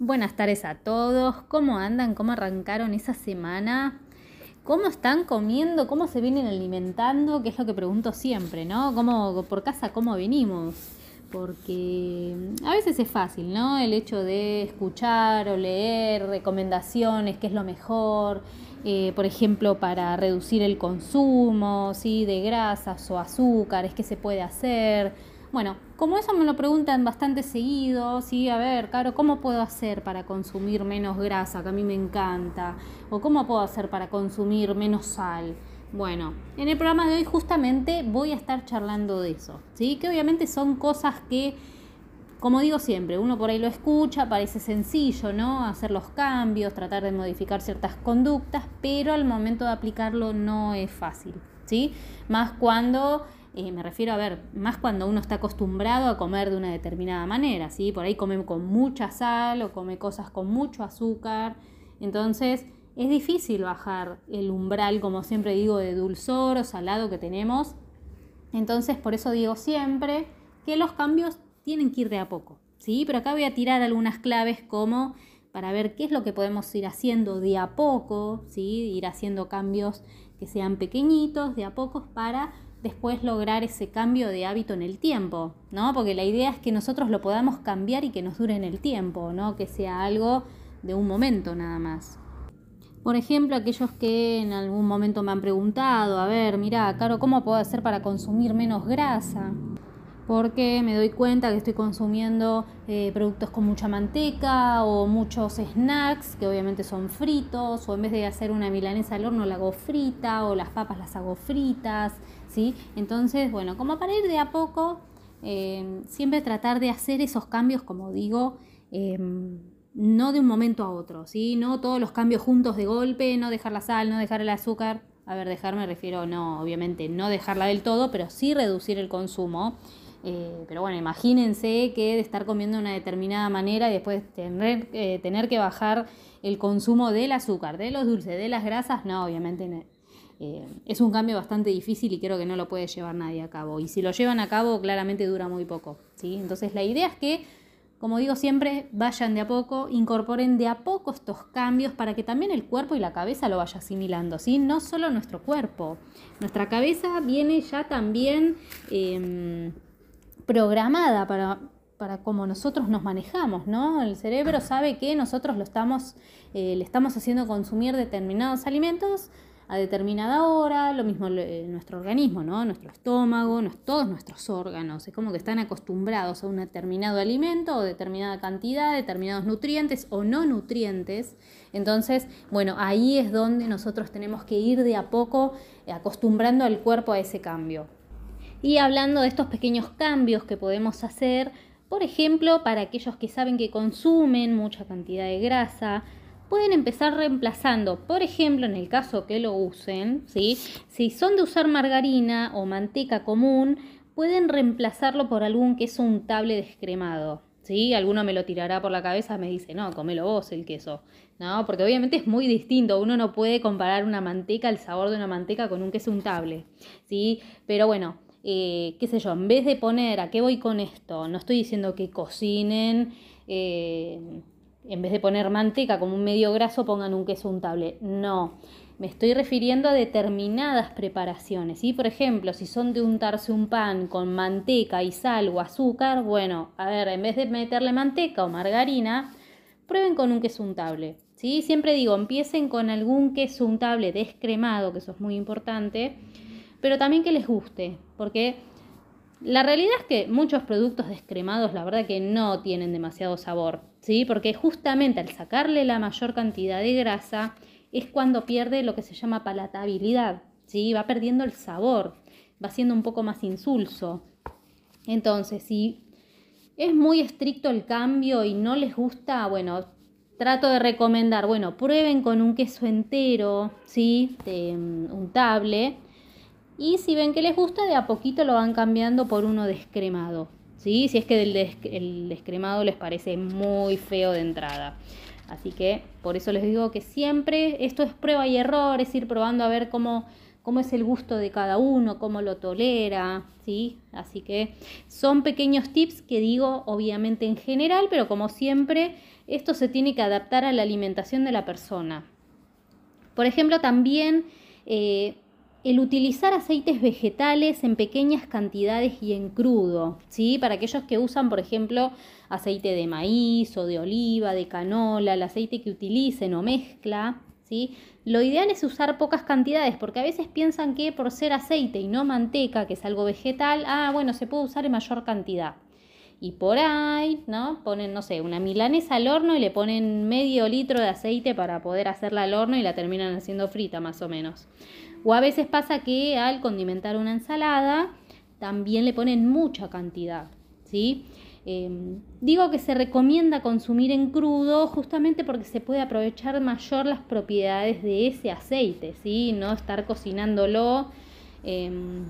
Buenas tardes a todos. ¿Cómo andan? ¿Cómo arrancaron esa semana? ¿Cómo están comiendo? ¿Cómo se vienen alimentando? Que es lo que pregunto siempre, ¿no? ¿Cómo, por casa, cómo venimos? Porque a veces es fácil, ¿no? El hecho de escuchar o leer recomendaciones, qué es lo mejor, eh, por ejemplo, para reducir el consumo, ¿sí? De grasas o azúcares, qué se puede hacer bueno, como eso me lo preguntan bastante seguido, sí, a ver, Caro, ¿cómo puedo hacer para consumir menos grasa, que a mí me encanta? ¿O cómo puedo hacer para consumir menos sal? Bueno, en el programa de hoy justamente voy a estar charlando de eso, ¿sí? Que obviamente son cosas que, como digo siempre, uno por ahí lo escucha, parece sencillo, ¿no? Hacer los cambios, tratar de modificar ciertas conductas, pero al momento de aplicarlo no es fácil, ¿sí? Más cuando eh, me refiero a ver, más cuando uno está acostumbrado a comer de una determinada manera, ¿sí? Por ahí come con mucha sal o come cosas con mucho azúcar. Entonces es difícil bajar el umbral, como siempre digo, de dulzor o salado que tenemos. Entonces por eso digo siempre que los cambios tienen que ir de a poco, ¿sí? Pero acá voy a tirar algunas claves como para ver qué es lo que podemos ir haciendo de a poco, ¿sí? Ir haciendo cambios que sean pequeñitos, de a pocos, para después lograr ese cambio de hábito en el tiempo, ¿no? Porque la idea es que nosotros lo podamos cambiar y que nos dure en el tiempo, ¿no? Que sea algo de un momento nada más. Por ejemplo, aquellos que en algún momento me han preguntado, a ver, mira, Caro, ¿cómo puedo hacer para consumir menos grasa? porque me doy cuenta que estoy consumiendo eh, productos con mucha manteca o muchos snacks que obviamente son fritos o en vez de hacer una milanesa al horno la hago frita o las papas las hago fritas, ¿sí? Entonces, bueno, como para ir de a poco, eh, siempre tratar de hacer esos cambios, como digo, em, no de un momento a otro, ¿sí? No todos los cambios juntos de golpe, no dejar la sal, no dejar el azúcar. A ver, dejar me refiero, no, obviamente, no dejarla del todo, pero sí reducir el consumo. Eh, pero bueno, imagínense que de estar comiendo de una determinada manera y después tener, eh, tener que bajar el consumo del azúcar, de los dulces, de las grasas, no, obviamente eh, es un cambio bastante difícil y creo que no lo puede llevar nadie a cabo. Y si lo llevan a cabo, claramente dura muy poco. ¿sí? Entonces la idea es que, como digo siempre, vayan de a poco, incorporen de a poco estos cambios para que también el cuerpo y la cabeza lo vaya asimilando, ¿sí? No solo nuestro cuerpo. Nuestra cabeza viene ya también em, programada para, para cómo nosotros nos manejamos, ¿no? El cerebro sabe que nosotros lo estamos, eh, le estamos haciendo consumir determinados alimentos a determinada hora, lo mismo eh, nuestro organismo, ¿no? Nuestro estómago, todos nuestros órganos, es como que están acostumbrados a un determinado alimento o determinada cantidad, determinados nutrientes o no nutrientes. Entonces, bueno, ahí es donde nosotros tenemos que ir de a poco eh, acostumbrando al cuerpo a ese cambio. Y hablando de estos pequeños cambios que podemos hacer, por ejemplo, para aquellos que saben que consumen mucha cantidad de grasa, pueden empezar reemplazando, por ejemplo, en el caso que lo usen, ¿sí? si son de usar margarina o manteca común, pueden reemplazarlo por algún queso untable descremado. ¿Sí? Alguno me lo tirará por la cabeza, me dice, no, comelo vos el queso. No, porque obviamente es muy distinto. Uno no puede comparar una manteca, el sabor de una manteca con un queso untable. ¿sí? Pero bueno, eh, qué sé yo, en vez de poner a qué voy con esto, no estoy diciendo que cocinen, eh, en vez de poner manteca como un medio graso, pongan un queso untable. No, me estoy refiriendo a determinadas preparaciones. ¿sí? Por ejemplo, si son de untarse un pan con manteca y sal o azúcar, bueno, a ver, en vez de meterle manteca o margarina, prueben con un queso untable. ¿sí? Siempre digo, empiecen con algún queso untable descremado, que eso es muy importante pero también que les guste, porque la realidad es que muchos productos descremados, la verdad que no tienen demasiado sabor, ¿sí? Porque justamente al sacarle la mayor cantidad de grasa es cuando pierde lo que se llama palatabilidad, ¿sí? Va perdiendo el sabor, va siendo un poco más insulso. Entonces, si es muy estricto el cambio y no les gusta, bueno, trato de recomendar, bueno, prueben con un queso entero, ¿sí? De, um, untable y si ven que les gusta, de a poquito lo van cambiando por uno descremado. ¿Sí? Si es que el, descremado les parece muy feo de entrada. Así que por eso les digo que siempre esto es prueba y error, es ir probando a ver cómo, cómo es el gusto de cada uno, cómo lo tolera, ¿sí? Así que son pequeños tips que digo obviamente en general, pero como siempre esto se tiene que adaptar a la alimentación de la persona. Por ejemplo, también eh, el utilizar aceites vegetales en pequeñas cantidades y en crudo, ¿sí? Para aquellos que usan, por ejemplo, aceite de maíz o de oliva, de canola, el aceite que utilicen o mezcla, ¿sí? Lo ideal es usar pocas cantidades porque a veces piensan que por ser aceite y no manteca, que es algo vegetal, ah, bueno, se puede usar en mayor cantidad. Y por ahí, ¿no? Ponen, no sé, una milanesa al horno y le ponen medio litro de aceite para poder hacerla al horno y la terminan haciendo frita más o menos. O a veces pasa que al condimentar una ensalada también le ponen mucha cantidad, ¿sí? Em, digo que se recomienda consumir en crudo justamente porque se puede aprovechar mayor las propiedades de ese aceite, ¿sí? No estar cocinándolo, em,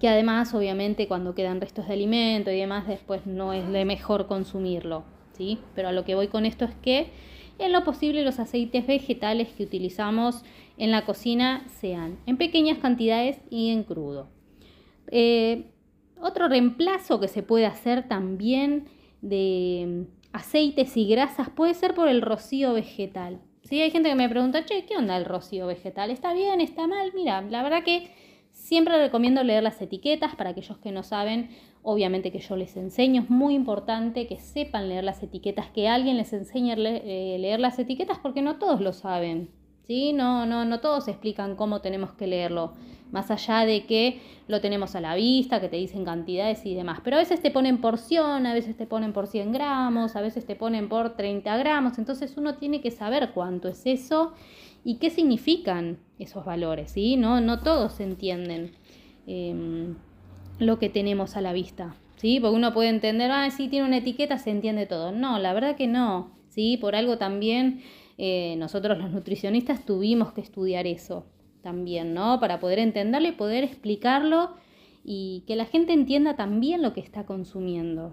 que además obviamente cuando quedan restos de alimento y demás después no es de mejor consumirlo, ¿sí? Pero a lo que voy con esto es que en lo posible los aceites vegetales que utilizamos en la cocina sean en pequeñas cantidades y en crudo. Eh, otro reemplazo que se puede hacer también de aceites y grasas puede ser por el rocío vegetal. Si Hay gente que me pregunta, che, ¿qué onda el rocío vegetal? ¿Está bien? ¿Está mal? Mira, la verdad que siempre recomiendo leer las etiquetas para aquellos que no saben. Obviamente que yo les enseño, es muy importante que sepan leer las etiquetas, que alguien les enseñe a eh, leer las etiquetas porque no todos lo saben. ¿Sí? No, no, no todos explican cómo tenemos que leerlo, más allá de que lo tenemos a la vista, que te dicen cantidades y demás. Pero a veces te ponen porción, a veces te ponen por 100 gramos, a veces te ponen por 30 gramos, entonces uno tiene que saber cuánto es eso y qué significan esos valores, ¿sí? No, no todos entienden em, lo que tenemos a la vista. ¿Sí? Porque uno puede entender, ah, sí, tiene una etiqueta, se entiende todo. No, la verdad que no, ¿sí? Por algo también eh, nosotros los nutricionistas tuvimos que estudiar eso también, ¿no? Para poder entenderlo y poder explicarlo y que la gente entienda también lo que está consumiendo.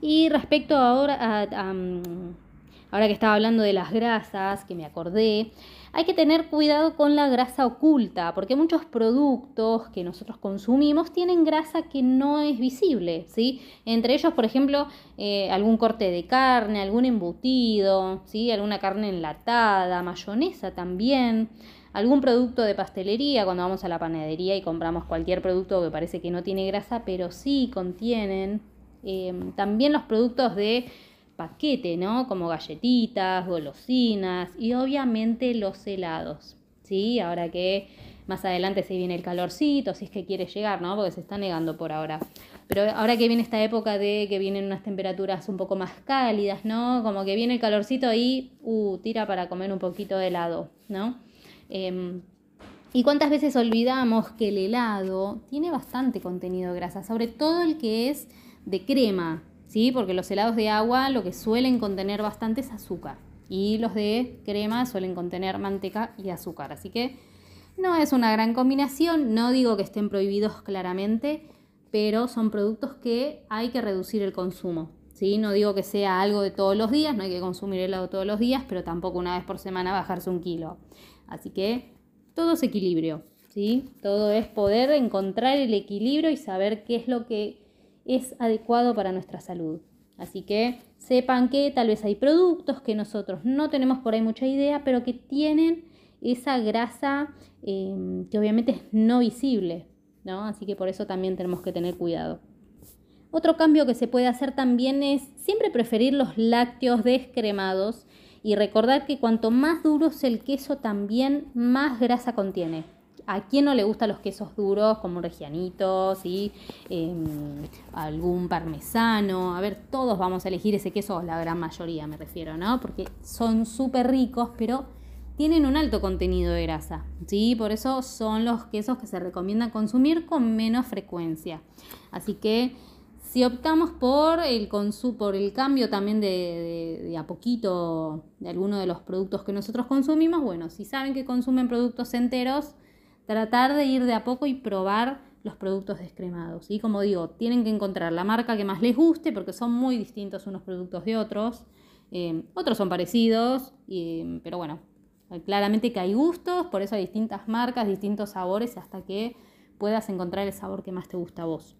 Y respecto ahora a, ahora que estaba hablando de las grasas, que me acordé, hay que tener cuidado con la grasa oculta, porque muchos productos que nosotros consumimos tienen grasa que no es visible, ¿sí? Entre ellos, por ejemplo, eh, algún corte de carne, algún embutido, ¿sí? Alguna carne enlatada, mayonesa también, algún producto de pastelería, cuando vamos a la panadería y compramos cualquier producto que parece que no tiene grasa, pero sí contienen. Eh, también los productos de paquete, ¿no? Como galletitas, golosinas y obviamente los helados, ¿sí? Ahora que más adelante se viene el calorcito, si es que quiere llegar, ¿no? Porque se está negando por ahora. Pero ahora que viene esta época de que vienen unas temperaturas un poco más cálidas, ¿no? Como que viene el calorcito y, uh, tira para comer un poquito de helado, ¿no? Em, ¿Y cuántas veces olvidamos que el helado tiene bastante contenido de grasa, sobre todo el que es de crema, ¿sí? Porque los helados de agua lo que suelen contener bastante es azúcar y los de crema suelen contener manteca y azúcar. Así que no es una gran combinación, no digo que estén prohibidos claramente, pero son productos que hay que reducir el consumo. ¿sí? No digo que sea algo de todos los días, no hay que consumir helado todos los días, pero tampoco una vez por semana bajarse un kilo. Así que todo es equilibrio, ¿sí? Todo es poder encontrar el equilibrio y saber qué es lo que es adecuado para nuestra salud. Así que sepan que tal vez hay productos que nosotros no tenemos por ahí mucha idea, pero que tienen esa grasa em, que obviamente es no visible, ¿no? Así que por eso también tenemos que tener cuidado. Otro cambio que se puede hacer también es siempre preferir los lácteos descremados y recordar que cuanto más duro es el queso también más grasa contiene. ¿A quién no le gustan los quesos duros como regianitos y em, algún parmesano? A ver, todos vamos a elegir ese queso, la gran mayoría me refiero, ¿no? Porque son súper ricos, pero tienen un alto contenido de grasa, ¿sí? Por eso son los quesos que se recomiendan consumir con menos frecuencia. Así que si optamos por el, por el cambio también de, de, a poquito de alguno de los productos que nosotros consumimos, bueno, si saben que consumen productos enteros, tratar de ir de a poco y probar los productos descremados. Y como digo, tienen que encontrar la marca que más les guste porque son muy distintos unos productos de otros. Eh, otros son parecidos, pero bueno, claramente que hay gustos, por eso hay distintas marcas, distintos sabores hasta que puedas encontrar el sabor que más te gusta a vos.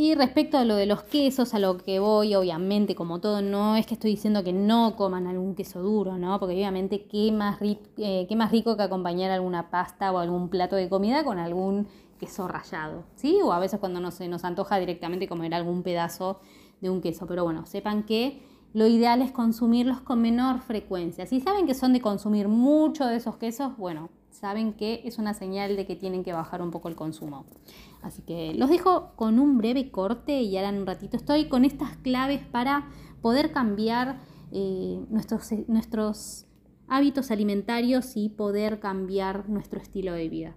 Y respecto a lo de los quesos, a lo que voy, obviamente, como todo, no es que estoy diciendo que no coman algún queso duro, ¿no? Porque obviamente qué más, eh, qué más rico que acompañar alguna pasta o algún plato de comida con algún queso rallado, ¿sí? O a veces cuando no se nos antoja directamente comer algún pedazo de un queso. Pero bueno, sepan que lo ideal es consumirlos con menor frecuencia. Si saben que son de consumir mucho de esos quesos, bueno, saben que es una señal de que tienen que bajar un poco el consumo. Así que los dejo con un breve corte y ahora en un ratito estoy con estas claves para poder cambiar eh, nuestros, nuestros hábitos alimentarios y poder cambiar nuestro estilo de vida.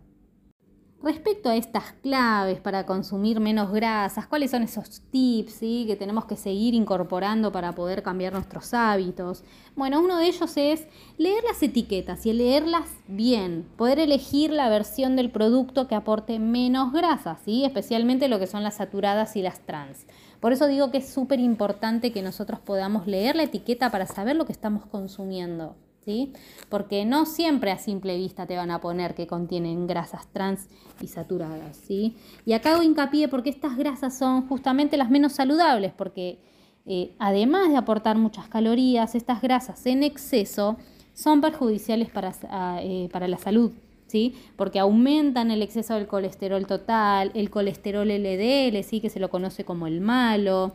Respecto a estas claves para consumir menos grasas, ¿cuáles son esos tips que tenemos que seguir incorporando para poder cambiar nuestros hábitos? Bueno, uno de ellos es leer las etiquetas y leerlas bien, poder elegir la versión del producto que aporte menos grasas, ¿sí? especialmente lo que son las saturadas y las trans. Por eso digo que es súper importante que nosotros podamos leer la etiqueta para saber lo que estamos consumiendo. ¿Sí? Porque no siempre a simple vista te van a poner que contienen grasas trans y saturadas, ¿sí? Y acá hago hincapié porque estas grasas son justamente las menos saludables, porque eh, además de aportar muchas calorías, estas grasas en exceso son perjudiciales para, eh, para la salud, ¿sí? Porque aumentan el exceso del colesterol total, el colesterol LDL, ¿sí? Que se lo conoce como el malo.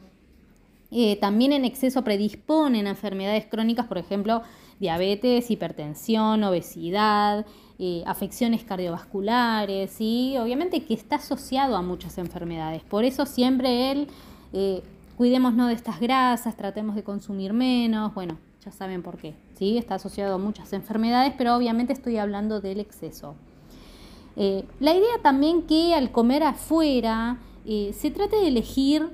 Eh, también en exceso predisponen a enfermedades crónicas, por ejemplo, diabetes, hipertensión, obesidad, eh, afecciones cardiovasculares y obviamente que está asociado a muchas enfermedades. Por eso siempre él, eh, cuidémonos de estas grasas, tratemos de consumir menos, bueno, ya saben por qué, ¿sí? Está asociado a muchas enfermedades, pero obviamente estoy hablando del exceso. Eh, la idea también que al comer afuera se trate de elegir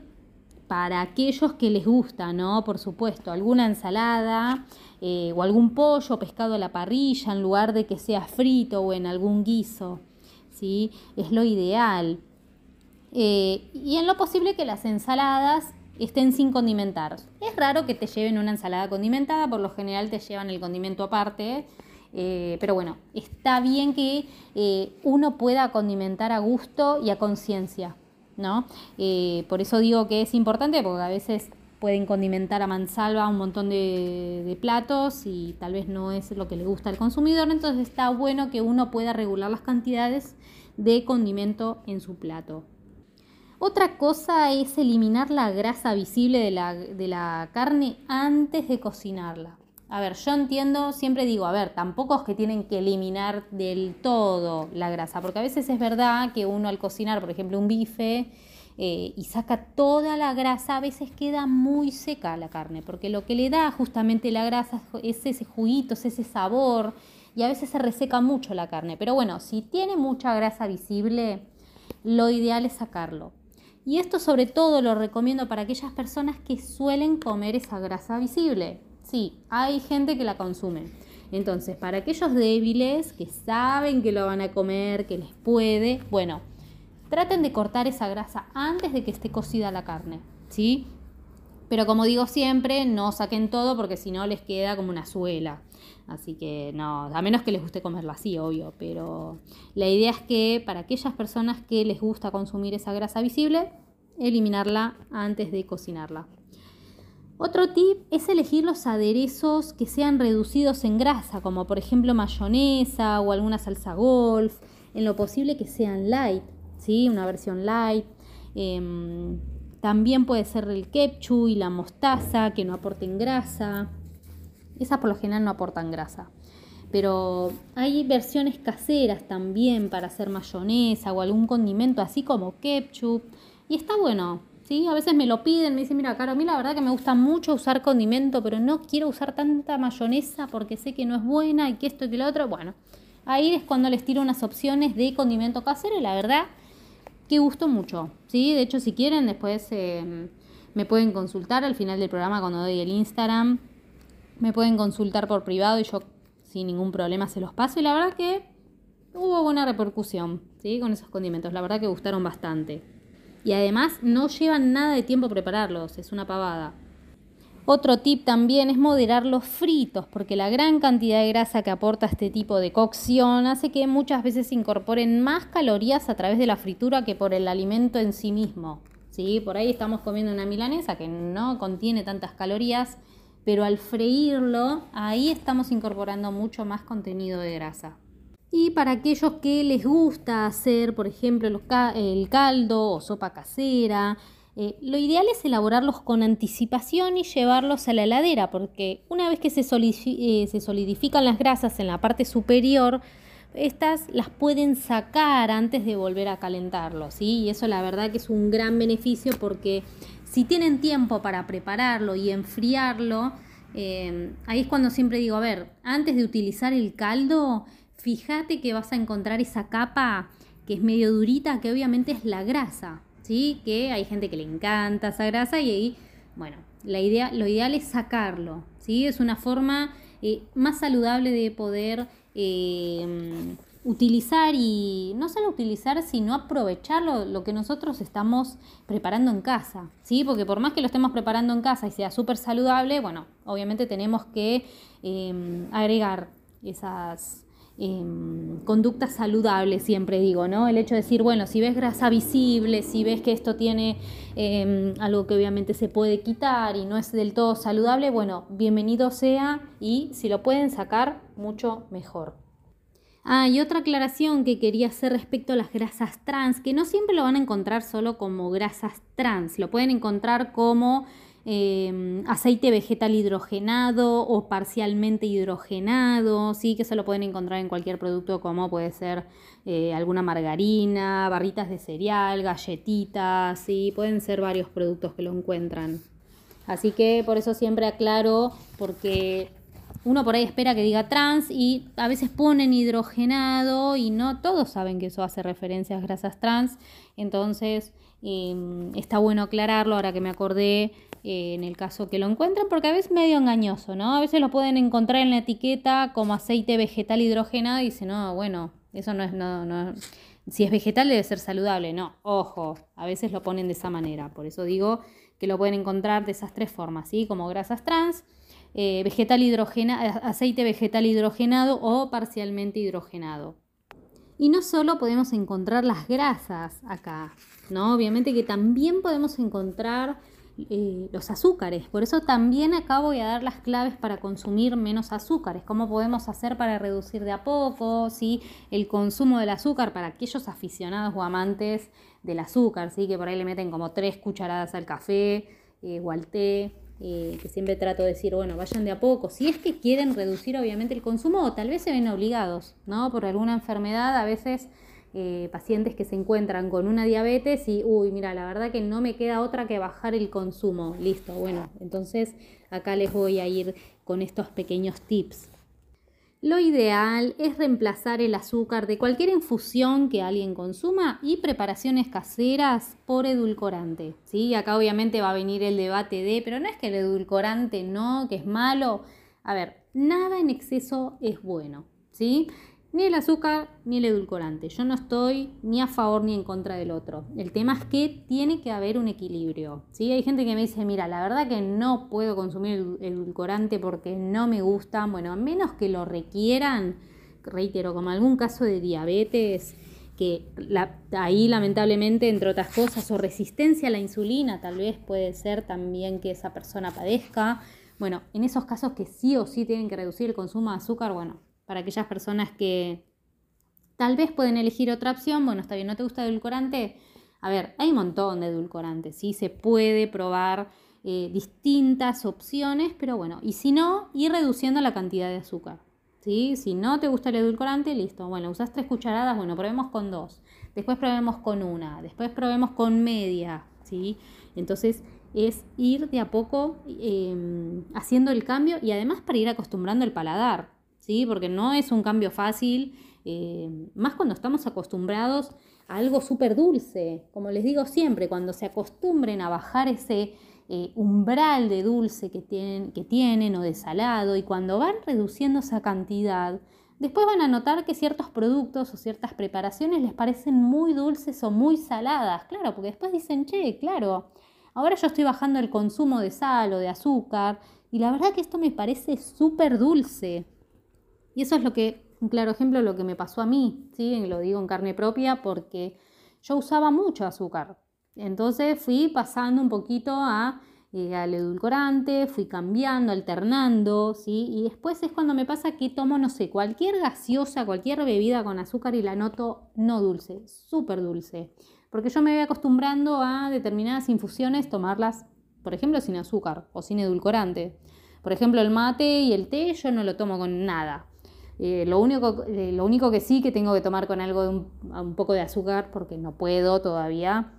para aquellos que les gusta, ¿no? Por supuesto, alguna ensalada, eh, o algún pollo pescado a la parrilla en lugar de que sea frito o en algún guiso. ¿sí? Es lo ideal. Eh, y en lo posible que las ensaladas estén sin condimentar. Es raro que te lleven una ensalada condimentada, por lo general te llevan el condimento aparte. Eh, pero bueno, está bien que uno pueda condimentar a gusto y a conciencia, ¿no? por eso digo que es importante, porque a veces pueden condimentar a mansalva un montón de, platos y tal vez no es lo que le gusta al consumidor, entonces está bueno que uno pueda regular las cantidades de condimento en su plato. Otra cosa es eliminar la grasa visible de la, de la carne antes de cocinarla. A ver, yo entiendo, siempre digo, a ver, tampoco es que tienen que eliminar del todo la grasa, porque a veces es verdad que uno al cocinar, por ejemplo, un bife, eh, y saca toda la grasa, a veces queda muy seca la carne, porque lo que le da justamente la grasa es ese juguito, es ese sabor, y a veces se reseca mucho la carne. Pero bueno, si tiene mucha grasa visible, lo ideal es sacarlo. Y esto sobre todo lo recomiendo para aquellas personas que suelen comer esa grasa visible. Sí, hay gente que la consume. Entonces, para aquellos débiles que saben que lo van a comer, que les puede, bueno, Traten de cortar esa grasa antes de que esté cocida la carne, ¿sí? Pero como digo siempre, no saquen todo porque si no les queda como una suela. Así que no, a menos que les guste comerla así, obvio. Pero la idea es que para aquellas personas que les gusta consumir esa grasa visible, eliminarla antes de cocinarla. Otro tip es elegir los aderezos que sean reducidos en grasa, como por ejemplo mayonesa o alguna salsa golf, en lo posible que sean light, una versión light. Em, también puede ser el ketchup y la mostaza que no aporten grasa. Esas por lo general no aportan grasa. Pero hay versiones caseras también para hacer mayonesa o algún condimento así como ketchup. Y está bueno, ¿sí? A veces me lo piden, me dicen, mira, Caro, a mí la verdad que me gusta mucho usar condimento, pero no quiero usar tanta mayonesa porque sé que no es buena y que esto y que lo otro. Bueno, ahí es cuando les tiro unas opciones de condimento casero y la verdad que gustó mucho. ¿sí? De hecho, si quieren, después eh, me pueden consultar al final del programa cuando doy el Instagram. Me pueden consultar por privado y yo sin ningún problema se los paso. Y la verdad que hubo buena repercusión ¿sí? con esos condimentos. La verdad que gustaron bastante. Y además no llevan nada de tiempo prepararlos, es una pavada. Otro tip también es moderar los fritos, porque la gran cantidad de grasa que aporta este tipo de cocción hace que muchas veces se incorporen más calorías a través de la fritura que por el alimento en sí mismo. ¿sí? Por ahí estamos comiendo una milanesa que no contiene tantas calorías, pero al freírlo, ahí estamos incorporando mucho más contenido de grasa. Y para aquellos que les gusta hacer, por ejemplo, el caldo o sopa casera, eh, lo ideal es elaborarlos con anticipación y llevarlos a la heladera, porque una vez que se, eh, solidifican las grasas en la parte superior, estas las pueden sacar antes de volver a calentarlo, ¿sí? Y eso la verdad que es un gran beneficio porque si tienen tiempo para prepararlo y enfriarlo, eh, ahí es cuando siempre digo, a ver, antes de utilizar el caldo, fíjate que vas a encontrar esa capa que es medio durita, que obviamente es la grasa, ¿sí? Que hay gente que le encanta esa grasa y ahí, bueno, la idea, lo ideal es sacarlo, ¿sí? Es una forma eh, más saludable de poder eh, utilizar y no solo utilizar, sino aprovechar lo, que nosotros estamos preparando en casa, ¿sí? Porque por más que lo estemos preparando en casa y sea súper saludable, bueno, obviamente tenemos que eh, agregar esas Em, conducta saludable, siempre digo, ¿no? El hecho de decir, bueno, si ves grasa visible, si ves que esto tiene em, algo que obviamente se puede quitar y no es del todo saludable, bueno, bienvenido sea y si lo pueden sacar, mucho mejor. Ah, y otra aclaración que quería hacer respecto a las grasas trans, que no siempre lo van a encontrar solo como grasas trans, lo pueden encontrar como Em, aceite vegetal hidrogenado o parcialmente hidrogenado, ¿sí? que se lo pueden encontrar en cualquier producto como puede ser eh, alguna margarina, barritas de cereal, galletitas, ¿sí? pueden ser varios productos que lo encuentran. Así que por eso siempre aclaro, porque uno por ahí espera que diga trans y a veces ponen hidrogenado y no todos saben que eso hace referencia a grasas trans. Entonces em, está bueno aclararlo ahora que me acordé eh, en el caso que lo encuentren, porque a veces es medio engañoso, ¿no? A veces lo pueden encontrar en la etiqueta como aceite vegetal hidrogenado y dicen, no, bueno, eso no es, no, no, si es vegetal debe ser saludable, no, ojo, a veces lo ponen de esa manera, por eso digo que lo pueden encontrar de esas tres formas, ¿sí? Como grasas trans, eh, vegetal hidrogena, aceite vegetal hidrogenado o parcialmente hidrogenado. Y no solo podemos encontrar las grasas acá, ¿no? Obviamente que también podemos encontrar eh, los azúcares. Por eso también acá voy a dar las claves para consumir menos azúcares. ¿Cómo podemos hacer para reducir de a poco ¿sí? el consumo del azúcar para aquellos aficionados o amantes del azúcar? ¿sí? Que por ahí le meten como tres cucharadas al café eh, o al té. Eh, que siempre trato de decir, bueno, vayan de a poco. Si es que quieren reducir obviamente el consumo o tal vez se ven obligados, ¿no? Por alguna enfermedad a veces eh, pacientes que se encuentran con una diabetes y, uy, mira, la verdad que no me queda otra que bajar el consumo. Listo, bueno, entonces acá les voy a ir con estos pequeños tips. Lo ideal es reemplazar el azúcar de cualquier infusión que alguien consuma y preparaciones caseras por edulcorante. ¿sí? Acá obviamente va a venir el debate de, pero no es que el edulcorante no, que es malo. A ver, nada en exceso es bueno. ¿sí? Ni el azúcar ni el edulcorante. Yo no estoy ni a favor ni en contra del otro. El tema es que tiene que haber un equilibrio. ¿sí? Hay gente que me dice, mira, la verdad que no puedo consumir edulcorante porque no me gusta. Bueno, a menos que lo requieran, reitero, como algún caso de diabetes, que ahí lamentablemente, entre otras cosas, o resistencia a la insulina, tal vez puede ser también que esa persona padezca. Bueno, en esos casos que sí o sí tienen que reducir el consumo de azúcar, bueno, para aquellas personas que tal vez pueden elegir otra opción, bueno, está bien, ¿no te gusta edulcorante? A ver, hay un montón de edulcorantes, ¿sí? Se puede probar eh, distintas opciones, pero bueno, y si no, ir reduciendo la cantidad de azúcar, ¿sí? Si no te gusta el edulcorante, listo, bueno, usas tres cucharadas, bueno, probemos con dos, después probemos con una, después probemos con media, ¿sí? Entonces es ir de a poco em, haciendo el cambio y además para ir acostumbrando el paladar, ¿sí? Porque no es un cambio fácil, eh, más cuando estamos acostumbrados a algo súper dulce. Como les digo siempre, cuando se acostumbren a bajar ese eh, umbral de dulce que tienen, que tienen o de salado y cuando van reduciendo esa cantidad, después van a notar que ciertos productos o ciertas preparaciones les parecen muy dulces o muy saladas. Claro, porque después dicen, che, claro, ahora yo estoy bajando el consumo de sal o de azúcar y la verdad que esto me parece súper dulce. Y eso es lo que, un claro ejemplo lo que me pasó a mí, ¿sí? lo digo en carne propia porque yo usaba mucho azúcar. Entonces fui pasando un poquito a, eh, al edulcorante, fui cambiando, alternando, ¿sí? Y después es cuando me pasa que tomo, no sé, cualquier gaseosa, cualquier bebida con azúcar y la noto no dulce, súper dulce. Porque yo me voy acostumbrando a determinadas infusiones tomarlas, por ejemplo, sin azúcar o sin edulcorante. Por ejemplo, el mate y el té yo no lo tomo con nada. Eh, lo, único, eh, lo único que sí que tengo que tomar con algo de un, poco de azúcar, porque no puedo todavía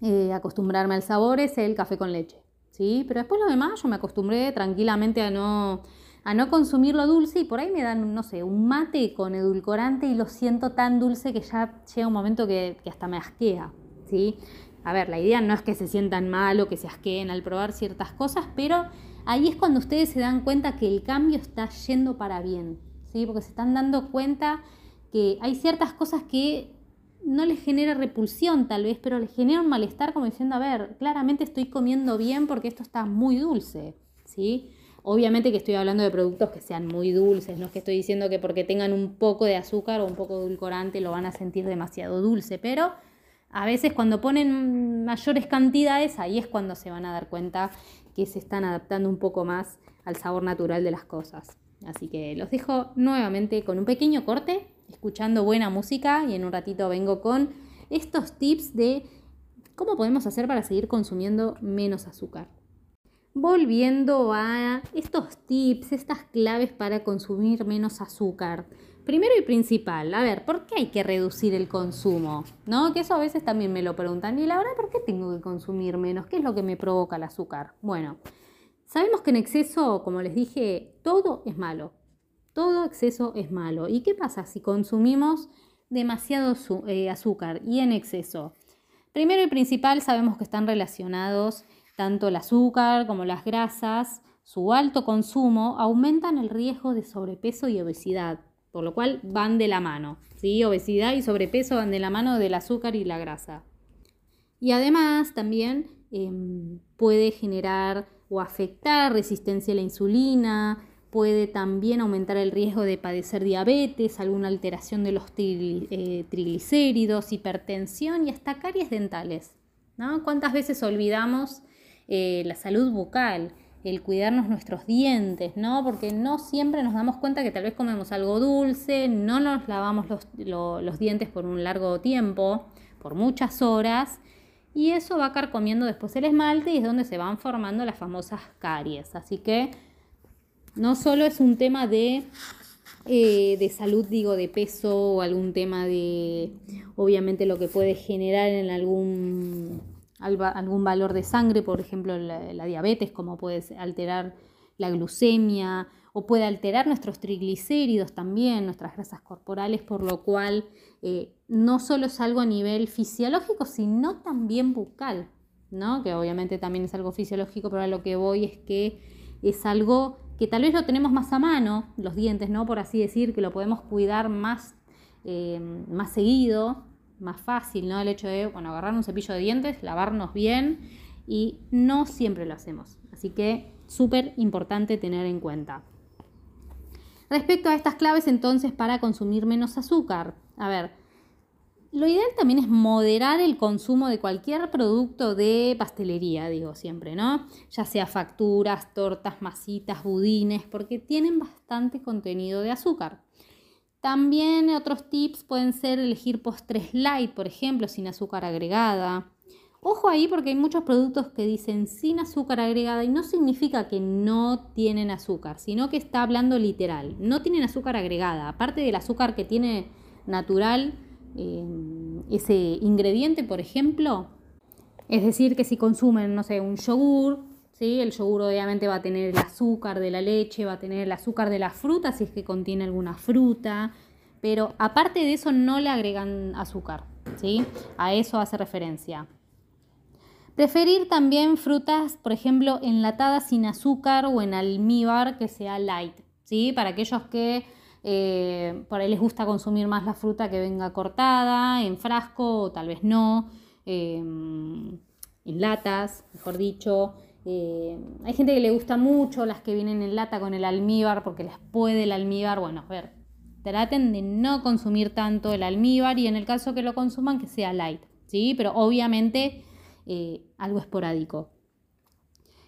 eh, acostumbrarme al sabor, es el café con leche. ¿sí? Pero después lo demás yo me acostumbré tranquilamente a no, a no consumir lo dulce y por ahí me dan, no sé, un mate con edulcorante y lo siento tan dulce que ya llega un momento que, que hasta me asquea. ¿sí? A ver, la idea no es que se sientan mal o que se asqueen al probar ciertas cosas, pero ahí es cuando ustedes se dan cuenta que el cambio está yendo para bien, ¿sí? Porque se están dando cuenta que hay ciertas cosas que no les genera repulsión tal vez, pero les genera un malestar como diciendo, a ver, claramente estoy comiendo bien porque esto está muy dulce, ¿sí? Obviamente que estoy hablando de productos que sean muy dulces, no es que estoy diciendo que porque tengan un poco de azúcar o un poco de edulcorante lo van a sentir demasiado dulce, pero a veces cuando ponen mayores cantidades, ahí es cuando se van a dar cuenta que se están adaptando un poco más al sabor natural de las cosas. Así que los dejo nuevamente con un pequeño corte, escuchando buena música y en un ratito vengo con estos tips de cómo podemos hacer para seguir consumiendo menos azúcar. Volviendo a estos tips, estas claves para consumir menos azúcar. Primero y principal, a ver, ¿por qué hay que reducir el consumo? ¿No? Que eso a veces también me lo preguntan. Y la verdad, ¿por qué tengo que consumir menos? ¿Qué es lo que me provoca el azúcar? Bueno, sabemos que en exceso, como les dije, todo es malo. Todo exceso es malo. ¿Y qué pasa si consumimos demasiado eh, azúcar y en exceso? Primero y principal, sabemos que están relacionados tanto el azúcar como las grasas. Su alto consumo aumentan el riesgo de sobrepeso y obesidad por lo cual van de la mano. ¿sí? Obesidad y sobrepeso van de la mano del azúcar y la grasa. Y además también em, puede generar o afectar resistencia a la insulina, puede también aumentar el riesgo de padecer diabetes, alguna alteración de los eh, triglicéridos, hipertensión y hasta caries dentales. ¿no? ¿Cuántas veces olvidamos eh, la salud bucal? el cuidarnos nuestros dientes, ¿no? Porque no siempre nos damos cuenta que tal vez comemos algo dulce, no nos lavamos los, dientes por un largo tiempo, por muchas horas, y eso va carcomiendo después el esmalte y es donde se van formando las famosas caries. Así que no solo es un tema de, eh, de salud, digo, de peso o algún tema de, obviamente, lo que puede generar en algún algún valor de sangre, por ejemplo la, diabetes, como puede alterar la glucemia o puede alterar nuestros triglicéridos también, nuestras grasas corporales, por lo cual eh, no solo es algo a nivel fisiológico, sino también bucal, ¿no? que obviamente también es algo fisiológico, pero a lo que voy es que es algo que tal vez lo tenemos más a mano, los dientes, ¿no? por así decir, que lo podemos cuidar más, eh, más seguido, más fácil, ¿no? El hecho de, bueno, agarrar un cepillo de dientes, lavarnos bien y no siempre lo hacemos. Así que súper importante tener en cuenta. Respecto a estas claves entonces para consumir menos azúcar, a ver, lo ideal también es moderar el consumo de cualquier producto de pastelería, digo siempre, ¿no? Ya sea facturas, tortas, masitas, budines, porque tienen bastante contenido de azúcar. También otros tips pueden ser elegir postres light, por ejemplo, sin azúcar agregada. Ojo ahí porque hay muchos productos que dicen sin azúcar agregada y no significa que no tienen azúcar, sino que está hablando literal. No tienen azúcar agregada, aparte del azúcar que tiene natural eh, ese ingrediente, por ejemplo. Es decir, que si consumen, no sé, un yogur, ¿sí? el yogur obviamente va a tener el azúcar de la leche, va a tener el azúcar de la fruta si es que contiene alguna fruta, pero aparte de eso no le agregan azúcar, ¿sí? A eso hace referencia. Preferir también frutas, por ejemplo, enlatadas sin azúcar o en almíbar que sea light, ¿sí? Para aquellos que eh, por ahí les gusta consumir más la fruta que venga cortada, en frasco o tal vez no, eh, en latas, mejor dicho. Eh, hay gente que le gusta mucho las que vienen en lata con el almíbar porque les puede el almíbar. Bueno, a ver, traten de no consumir tanto el almíbar y en el caso que lo consuman que sea light, ¿sí? Pero obviamente eh, algo esporádico.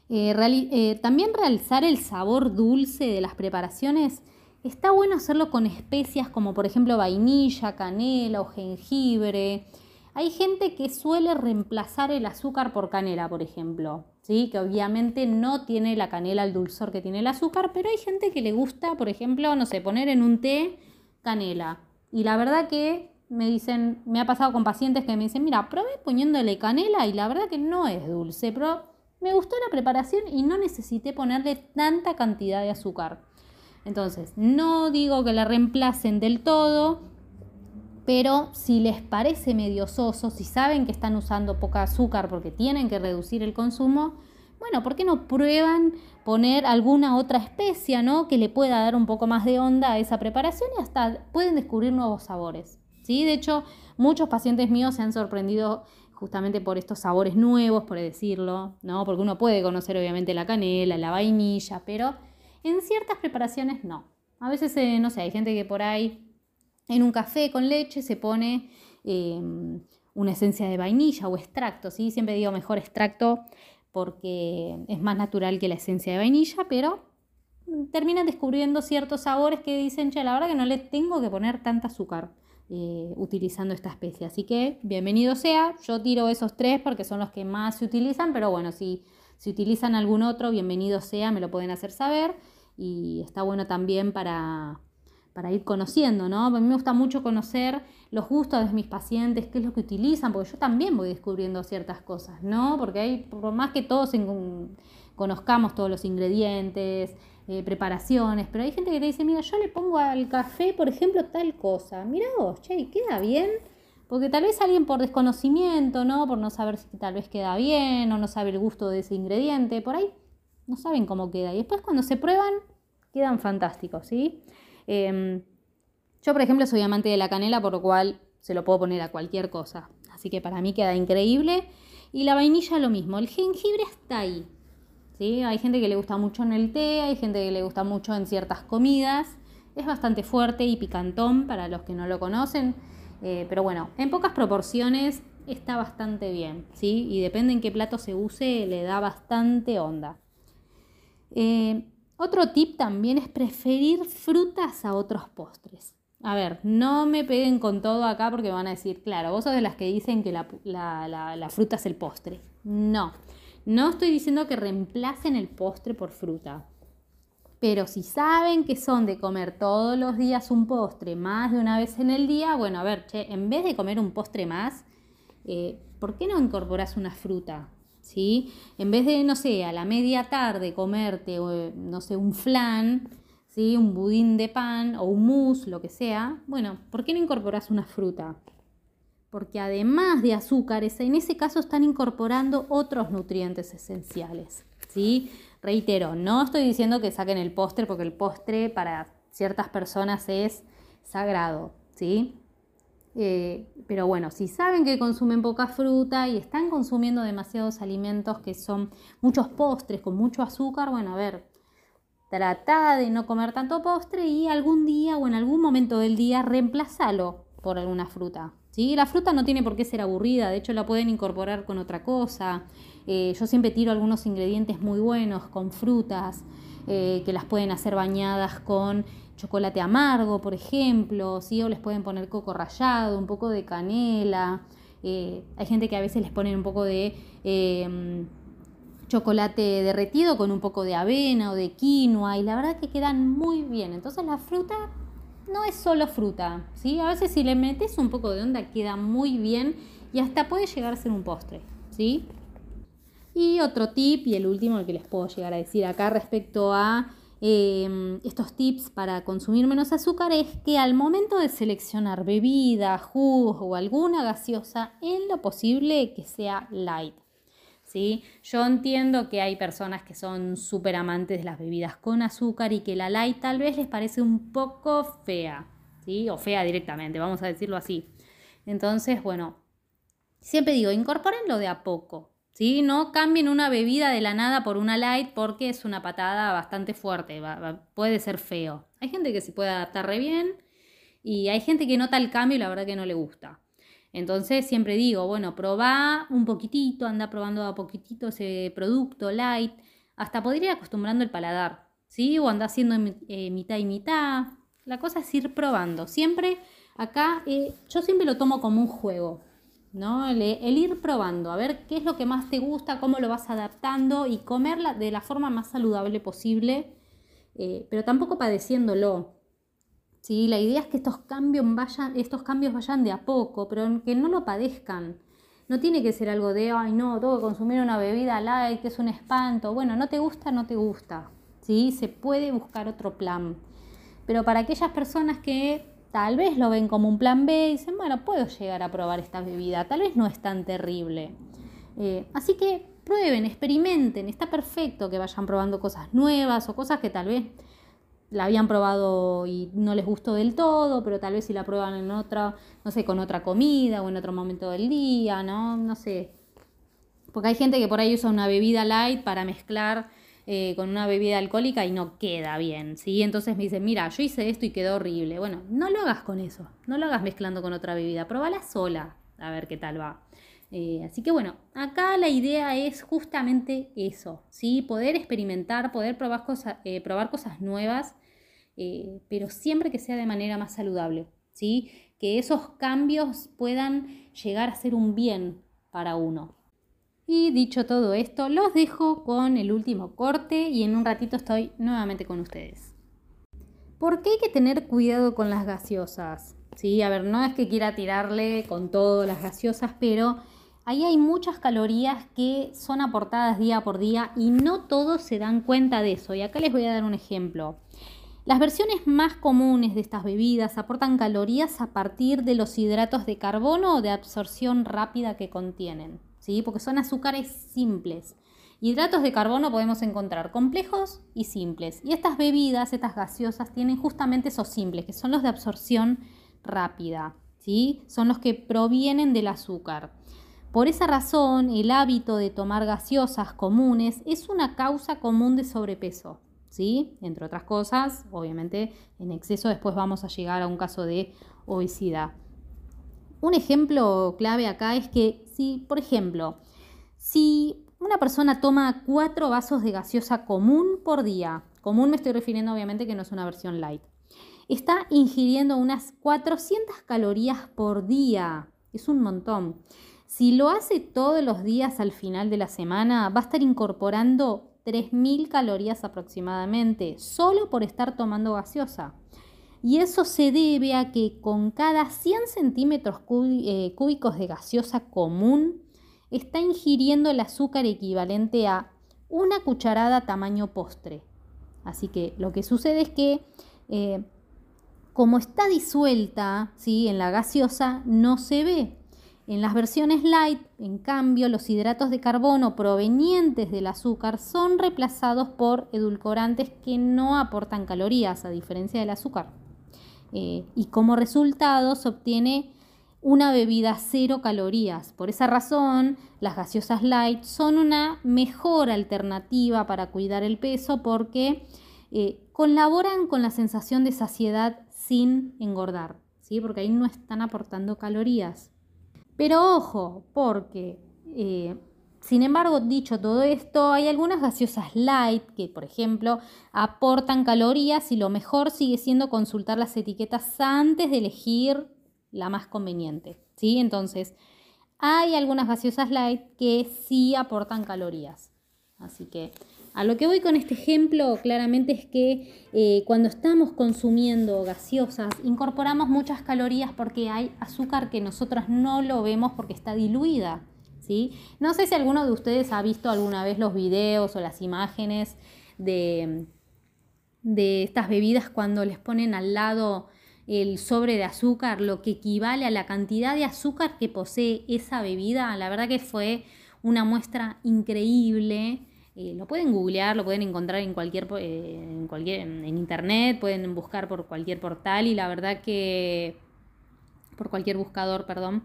Eh, también realzar el sabor dulce de las preparaciones. Está bueno hacerlo con especias como por ejemplo vainilla, canela o jengibre. Hay gente que suele reemplazar el azúcar por canela, por ejemplo, ¿sí? que obviamente no tiene la canela el dulzor que tiene el azúcar, pero hay gente que le gusta, por ejemplo, no sé, poner en un té canela. Y la verdad que me dicen, me ha pasado con pacientes que me dicen, mira, probé poniéndole canela y la verdad que no es dulce, pero me gustó la preparación y no necesité ponerle tanta cantidad de azúcar. Entonces, no digo que la reemplacen del todo, pero si les parece medio soso, si saben que están usando poca azúcar porque tienen que reducir el consumo, bueno, ¿por qué no prueban poner alguna otra especia, ¿no? Que le pueda dar un poco más de onda a esa preparación y hasta pueden descubrir nuevos sabores, ¿sí? De hecho, muchos pacientes míos se han sorprendido justamente por estos sabores nuevos, por decirlo, ¿no? Porque uno puede conocer obviamente la canela, la vainilla, pero en ciertas preparaciones no. A veces, eh, no sé, hay gente que por ahí en un café con leche se pone em, una esencia de vainilla o extracto, ¿sí? Siempre digo mejor extracto porque es más natural que la esencia de vainilla, pero terminan descubriendo ciertos sabores que dicen, che, la verdad que no le tengo que poner tanta azúcar eh, utilizando esta especie. Así que bienvenido sea, yo tiro esos tres porque son los que más se utilizan, pero bueno, si, si utilizan algún otro, bienvenido sea, me lo pueden hacer saber y está bueno también para, para ir conociendo, ¿no? A mí me gusta mucho conocer los gustos de mis pacientes, qué es lo que utilizan, porque yo también voy descubriendo ciertas cosas, ¿no? Porque hay, por más que todos conozcamos todos los ingredientes, eh, preparaciones, pero hay gente que te dice, mira, yo le pongo al café, por ejemplo, tal cosa, mira vos, che, ¿queda bien? Porque tal vez alguien por desconocimiento, ¿no? Por no saber si tal vez queda bien o no sabe el gusto de ese ingrediente, por ahí no saben cómo queda. Y después cuando se prueban, quedan fantásticos, ¿sí? Em, yo, por ejemplo, soy amante de la canela, por lo cual se lo puedo poner a cualquier cosa. Así que para mí queda increíble. Y la vainilla lo mismo. El jengibre está ahí. ¿sí? Hay gente que le gusta mucho en el té, hay gente que le gusta mucho en ciertas comidas. Es bastante fuerte y picantón para los que no lo conocen. Eh, pero bueno, en pocas proporciones está bastante bien. ¿sí? Y depende en qué plato se use, le da bastante onda. Eh, otro tip también es preferir frutas a otros postres. A ver, no me peguen con todo acá porque van a decir, claro, vos sos de las que dicen que la, la, fruta es el postre. No, no estoy diciendo que reemplacen el postre por fruta. Pero si saben que son de comer todos los días un postre más de una vez en el día, bueno, a ver, che, en vez de comer un postre más, eh, ¿por qué no incorporas una fruta? ¿Sí? En vez de, no sé, a la media tarde comerte, no sé, un flan, ¿sí? Un budín de pan o un mousse, lo que sea, bueno, ¿por qué no incorporas una fruta? Porque además de azúcares, en ese caso están incorporando otros nutrientes esenciales, ¿sí? Reitero, no estoy diciendo que saquen el postre porque el postre para ciertas personas es sagrado, ¿sí? Eh, pero bueno, si saben que consumen poca fruta y están consumiendo demasiados alimentos que son muchos postres con mucho azúcar, bueno, a ver, trata de no comer tanto postre y algún día o en algún momento del día reemplazalo por alguna fruta. ¿Sí? La fruta no tiene por qué ser aburrida, de hecho la pueden incorporar con otra cosa. Eh, yo siempre tiro algunos ingredientes muy buenos con frutas eh, que las pueden hacer bañadas con chocolate amargo, por ejemplo, ¿sí? o les pueden poner coco rallado, un poco de canela. Eh, hay gente que a veces les ponen un poco de em, chocolate derretido con un poco de avena o de quinoa y la verdad que quedan muy bien. Entonces la fruta no es solo fruta, ¿sí? A veces si le metes un poco de onda queda muy bien y hasta puede llegar a ser un postre, ¿sí? Y otro tip, y el último que les puedo llegar a decir acá respecto a Em, estos tips para consumir menos azúcar es que al momento de seleccionar bebida, jugos o alguna gaseosa, en lo posible que sea light. ¿Sí? Yo entiendo que hay personas que son súper amantes de las bebidas con azúcar y que la light tal vez les parece un poco fea, ¿sí? o fea directamente, vamos a decirlo así. Entonces, bueno, siempre digo, incorporenlo de a poco. No cambien una bebida de la nada por una light porque es una patada bastante fuerte, puede ser feo. Hay gente que se puede adaptar re bien y hay gente que nota el cambio y la verdad que no le gusta. Entonces siempre digo, bueno, probá un poquitito, anda probando a poquitito ese producto light, hasta poder ir acostumbrando el paladar, ¿sí? O anda haciendo eh, mitad y mitad. La cosa es ir probando. Siempre acá, eh, yo siempre lo tomo como un juego, ¿no? El, ir probando, a ver qué es lo que más te gusta, cómo lo vas adaptando y comerla de la forma más saludable posible, eh, pero tampoco padeciéndolo. ¿Sí? La idea es que estos cambios, vayan, estos cambios vayan de a poco, pero que no lo padezcan. No tiene que ser algo de, ay no, tengo que consumir una bebida light, que es un espanto. Bueno, no te gusta, no te gusta. ¿sí? Se puede buscar otro plan. Pero para aquellas personas que tal vez lo ven como un plan B dicen, bueno, puedo llegar a probar esta bebida, tal vez no es tan terrible. Eh, así que prueben, experimenten, está perfecto que vayan probando cosas nuevas o cosas que tal vez la habían probado y no les gustó del todo, pero tal vez si la prueban en otra, no sé, con otra comida o en otro momento del día, ¿no? No sé. Porque hay gente que por ahí usa una bebida light para mezclar eh, con una bebida alcohólica y no queda bien, ¿sí? Entonces me dicen, mira, yo hice esto y quedó horrible. Bueno, no lo hagas con eso, no lo hagas mezclando con otra bebida, probala sola, a ver qué tal va. Eh, así que bueno, acá la idea es justamente eso, ¿sí? Poder experimentar, poder probar, cosas, eh, probar cosas nuevas, pero siempre que sea de manera más saludable, ¿sí? Que esos cambios puedan llegar a ser un bien para uno. Y dicho todo esto, los dejo con el último corte y en un ratito estoy nuevamente con ustedes. ¿Por qué hay que tener cuidado con las gaseosas? Sí, a ver, no es que quiera tirarle con todo las gaseosas, pero ahí hay muchas calorías que son aportadas día por día y no todos se dan cuenta de eso. Y acá les voy a dar un ejemplo. Las versiones más comunes de estas bebidas aportan calorías a partir de los hidratos de carbono o de absorción rápida que contienen porque son azúcares simples. Hidratos de carbono podemos encontrar complejos y simples. Y estas bebidas, estas gaseosas, tienen justamente esos simples, que son los de absorción rápida. ¿sí? Son los que provienen del azúcar. Por esa razón, el hábito de tomar gaseosas comunes es una causa común de sobrepeso. ¿sí? Entre otras cosas, obviamente en exceso después vamos a llegar a un caso de obesidad. Un ejemplo clave acá es que si, por ejemplo, si una persona toma cuatro vasos de gaseosa común por día, común me estoy refiriendo obviamente que no es una versión light, está ingiriendo unas 400 calorías por día. Es un montón. Si lo hace todos los días al final de la semana, va a estar incorporando 3.000 calorías aproximadamente, solo por estar tomando gaseosa. Y eso se debe a que con cada 100 centímetros eh, cúbicos de gaseosa común está ingiriendo el azúcar equivalente a una cucharada tamaño postre. Así que lo que sucede es que eh, como está disuelta ¿sí? en la gaseosa, no se ve. En las versiones light, en cambio, los hidratos de carbono provenientes del azúcar son reemplazados por edulcorantes que no aportan calorías, a diferencia del azúcar. Eh, y como resultado se obtiene una bebida cero calorías. Por esa razón, las gaseosas light son una mejor alternativa para cuidar el peso porque eh, colaboran con la sensación de saciedad sin engordar, ¿sí? porque ahí no están aportando calorías. Pero ojo, porque eh, sin embargo, dicho todo esto, hay algunas gaseosas light que, por ejemplo, aportan calorías y lo mejor sigue siendo consultar las etiquetas antes de elegir la más conveniente. ¿sí? Entonces, hay algunas gaseosas light que sí aportan calorías. Así que a lo que voy con este ejemplo claramente es que eh, cuando estamos consumiendo gaseosas incorporamos muchas calorías porque hay azúcar que nosotros no lo vemos porque está diluida. No sé si alguno de ustedes ha visto alguna vez los videos o las imágenes de, de estas bebidas cuando les ponen al lado el sobre de azúcar, lo que equivale a la cantidad de azúcar que posee esa bebida. La verdad que fue una muestra increíble. Eh, lo pueden googlear, lo pueden encontrar en cualquier, eh, en cualquier en internet, pueden buscar por cualquier portal y la verdad que por cualquier buscador, perdón.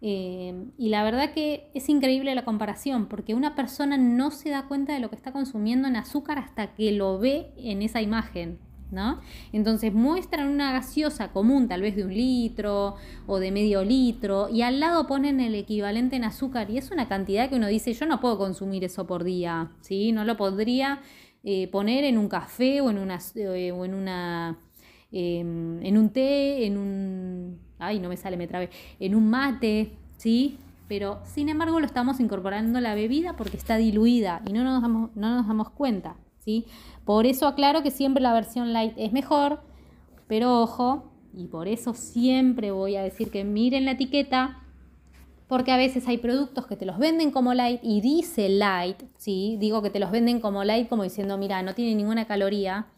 Eh, y la verdad que es increíble la comparación, porque una persona no se da cuenta de lo que está consumiendo en azúcar hasta que lo ve en esa imagen. ¿No? Entonces muestran una gaseosa común, tal vez de un litro o de medio litro, y al lado ponen el equivalente en azúcar, y es una cantidad que uno dice, yo no puedo consumir eso por día, ¿sí? No lo podría eh, poner en un café o en una, eh, o en una em, en un té, en un ay, no me sale, me trabé, en un mate, ¿sí? Pero sin embargo lo estamos incorporando a la bebida porque está diluida y no nos damos, no nos damos cuenta, ¿sí? Por eso aclaro que siempre la versión light es mejor, pero ojo, y por eso siempre voy a decir que miren la etiqueta, porque a veces hay productos que te los venden como light y dice light, ¿sí? Digo que te los venden como light como diciendo, mira, no tiene ninguna caloría,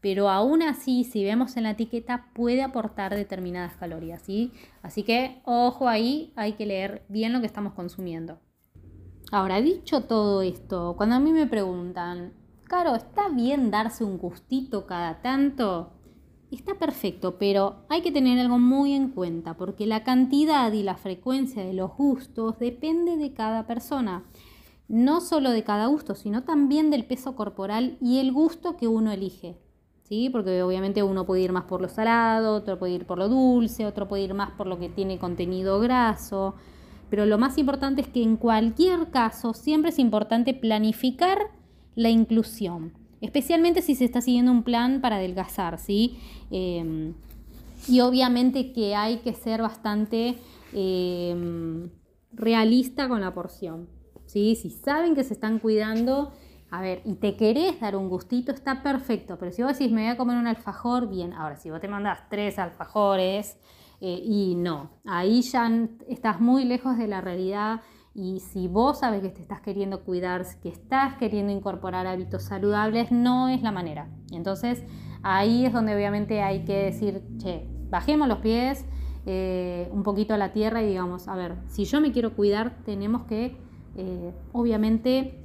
pero aún así, si vemos en la etiqueta, puede aportar determinadas calorías, ¿sí? Así que, ojo ahí, hay que leer bien lo que estamos consumiendo. Ahora, dicho todo esto, cuando a mí me preguntan, Caro, ¿está bien darse un gustito cada tanto? Está perfecto, pero hay que tener algo muy en cuenta, porque la cantidad y la frecuencia de los gustos depende de cada persona. No solo de cada gusto, sino también del peso corporal y el gusto que uno elige. Porque obviamente uno puede ir más por lo salado, otro puede ir por lo dulce, otro puede ir más por lo que tiene contenido graso. Pero lo más importante es que en cualquier caso siempre es importante planificar la inclusión, especialmente si se está siguiendo un plan para adelgazar, ¿sí? Em, y obviamente que hay que ser bastante em, realista con la porción, ¿sí? Si saben que se están cuidando, a ver, y te querés dar un gustito, está perfecto, pero si vos decís me voy a comer un alfajor, bien, ahora si vos te mandás tres alfajores eh, y no, ahí ya estás muy lejos de la realidad y si vos sabes que te estás queriendo cuidar, que estás queriendo incorporar hábitos saludables, no es la manera. Entonces ahí es donde obviamente hay que decir, che, bajemos los pies eh, un poquito a la tierra y digamos, a ver, si yo me quiero cuidar, tenemos que eh, obviamente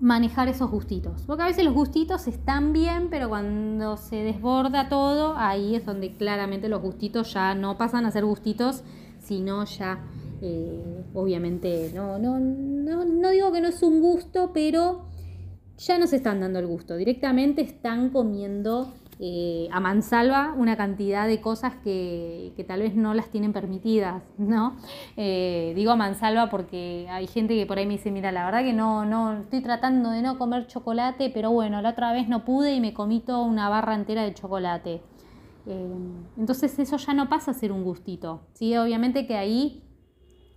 manejar esos gustitos. Porque a veces los gustitos están bien, pero cuando se desborda todo, ahí es donde claramente los gustitos ya no pasan a ser gustitos, sino ya, eh, obviamente, no, no, no, no digo que no es un gusto, pero ya no se están dando el gusto. Directamente están comiendo eh, a mansalva una cantidad de cosas que, tal vez no las tienen permitidas, ¿no? Eh, digo a mansalva porque hay gente que por ahí me dice, mira, la verdad que no, no, estoy tratando de no comer chocolate, pero bueno, la otra vez no pude y me comí toda una barra entera de chocolate. Entonces eso ya no pasa a ser un gustito, ¿sí? Obviamente que ahí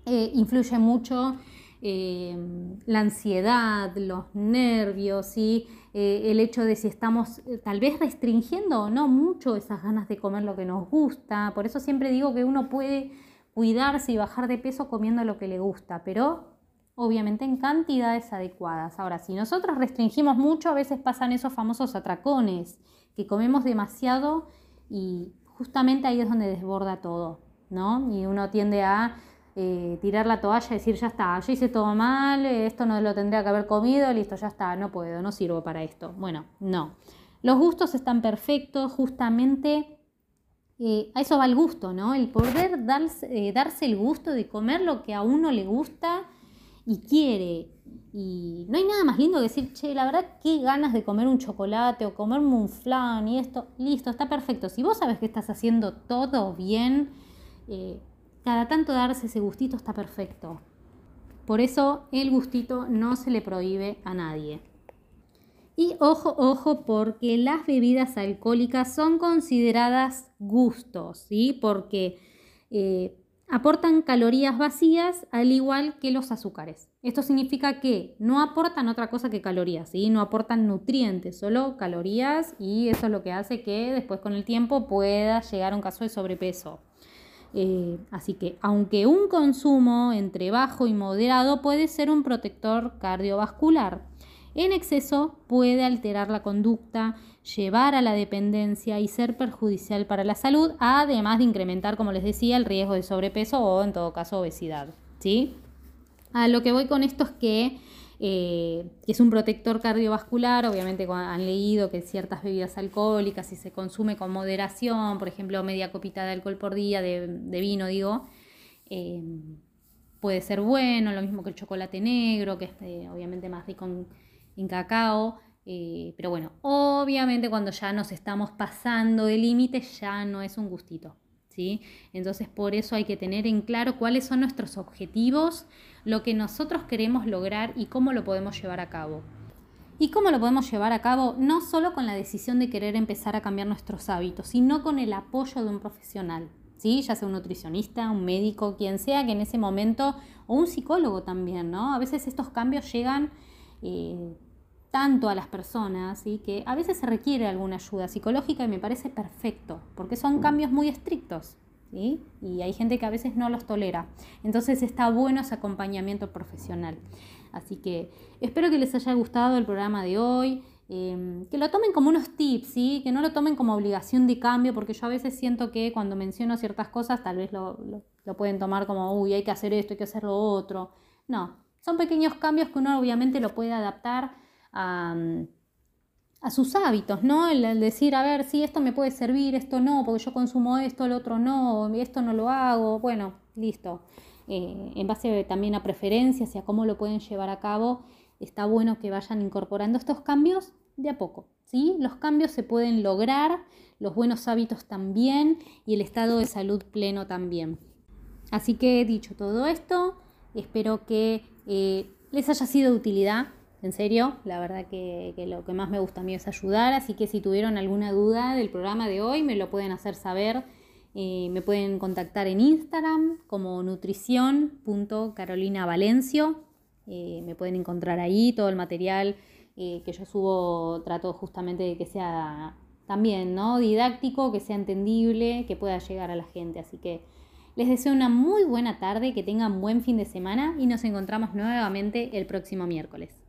influye mucho la ansiedad, los nervios, ¿sí? Eh, el hecho de si estamos eh, tal vez restringiendo o no mucho esas ganas de comer lo que nos gusta. Por eso siempre digo que uno puede cuidarse y bajar de peso comiendo lo que le gusta, pero obviamente en cantidades adecuadas. Ahora, si nosotros restringimos mucho, a veces pasan esos famosos atracones, que comemos demasiado y justamente ahí es donde desborda todo, ¿no? Y uno tiende a eh, tirar la toalla y decir, ya está, yo hice todo mal, esto no lo tendría que haber comido, listo, ya está, no puedo, no sirvo para esto. Bueno, no. Los gustos están perfectos, justamente eh, a eso va el gusto, ¿no? El poder darse, eh, darse el gusto de comer lo que a uno le gusta y quiere. Y no hay nada más lindo que decir, che, la verdad, qué ganas de comer un chocolate o comerme un flan y esto, listo, está perfecto. Si vos sabes que estás haciendo todo bien, cada tanto darse ese gustito está perfecto. Por eso el gustito no se le prohíbe a nadie. Y ojo, ojo, porque las bebidas alcohólicas son consideradas gustos, ¿sí? Porque eh, aportan calorías vacías al igual que los azúcares. Esto significa que no aportan otra cosa que calorías, ¿sí? No aportan nutrientes, solo calorías y eso es lo que hace que después con el tiempo pueda llegar a un caso de sobrepeso. Eh, así que aunque un consumo entre bajo y moderado puede ser un protector cardiovascular, en exceso puede alterar la conducta, llevar a la dependencia y ser perjudicial para la salud, además de incrementar, como les decía, el riesgo de sobrepeso o en todo caso obesidad. ¿sí? A lo que voy con esto es que eh, es un protector cardiovascular, obviamente han leído que ciertas bebidas alcohólicas, si se consume con moderación, por ejemplo, media copita de alcohol por día, de, vino, digo, eh, puede ser bueno, lo mismo que el chocolate negro, que es eh, obviamente más rico en, cacao, Eh, pero bueno, obviamente cuando ya nos estamos pasando de límite ya no es un gustito. ¿Sí? Entonces por eso hay que tener en claro cuáles son nuestros objetivos, lo que nosotros queremos lograr y cómo lo podemos llevar a cabo. ¿Y cómo lo podemos llevar a cabo? No solo con la decisión de querer empezar a cambiar nuestros hábitos, sino con el apoyo de un profesional, ¿sí? ya sea un nutricionista, un médico, quien sea que en ese momento, o un psicólogo también, ¿no? A veces estos cambios llegan eh, tanto a las personas y que a veces se requiere alguna ayuda psicológica y me parece perfecto, porque son cambios muy estrictos. Y hay gente que a veces no los tolera. Entonces está bueno ese acompañamiento profesional. Así que espero que les haya gustado el programa de hoy. Em, que lo tomen como unos tips, ¿sí? que no lo tomen como obligación de cambio, porque yo a veces siento que cuando menciono ciertas cosas tal vez lo, lo pueden tomar como, uy, hay que hacer esto, hay que hacer lo otro. No, son pequeños cambios que uno obviamente lo puede adaptar a, sus hábitos, ¿no? El, decir, a ver, si esto me puede servir, esto no, porque yo consumo esto, el otro no, esto no lo hago, bueno, listo. Eh, en base también a preferencias y a cómo lo pueden llevar a cabo, está bueno que vayan incorporando estos cambios de a poco. ¿sí? Los cambios se pueden lograr, los buenos hábitos también y el estado de salud pleno también. Así que dicho todo esto, espero que eh, les haya sido de utilidad en serio, la verdad que, lo que más me gusta a mí es ayudar, así que si tuvieron alguna duda del programa de hoy me lo pueden hacer saber. Eh, me pueden contactar en Instagram como nutrición.carolinavalencio. Eh, me pueden encontrar ahí todo el material eh, que yo subo, trato justamente de que sea también ¿no? didáctico, que sea entendible, que pueda llegar a la gente. Así que les deseo una muy buena tarde, que tengan buen fin de semana y nos encontramos nuevamente el próximo miércoles.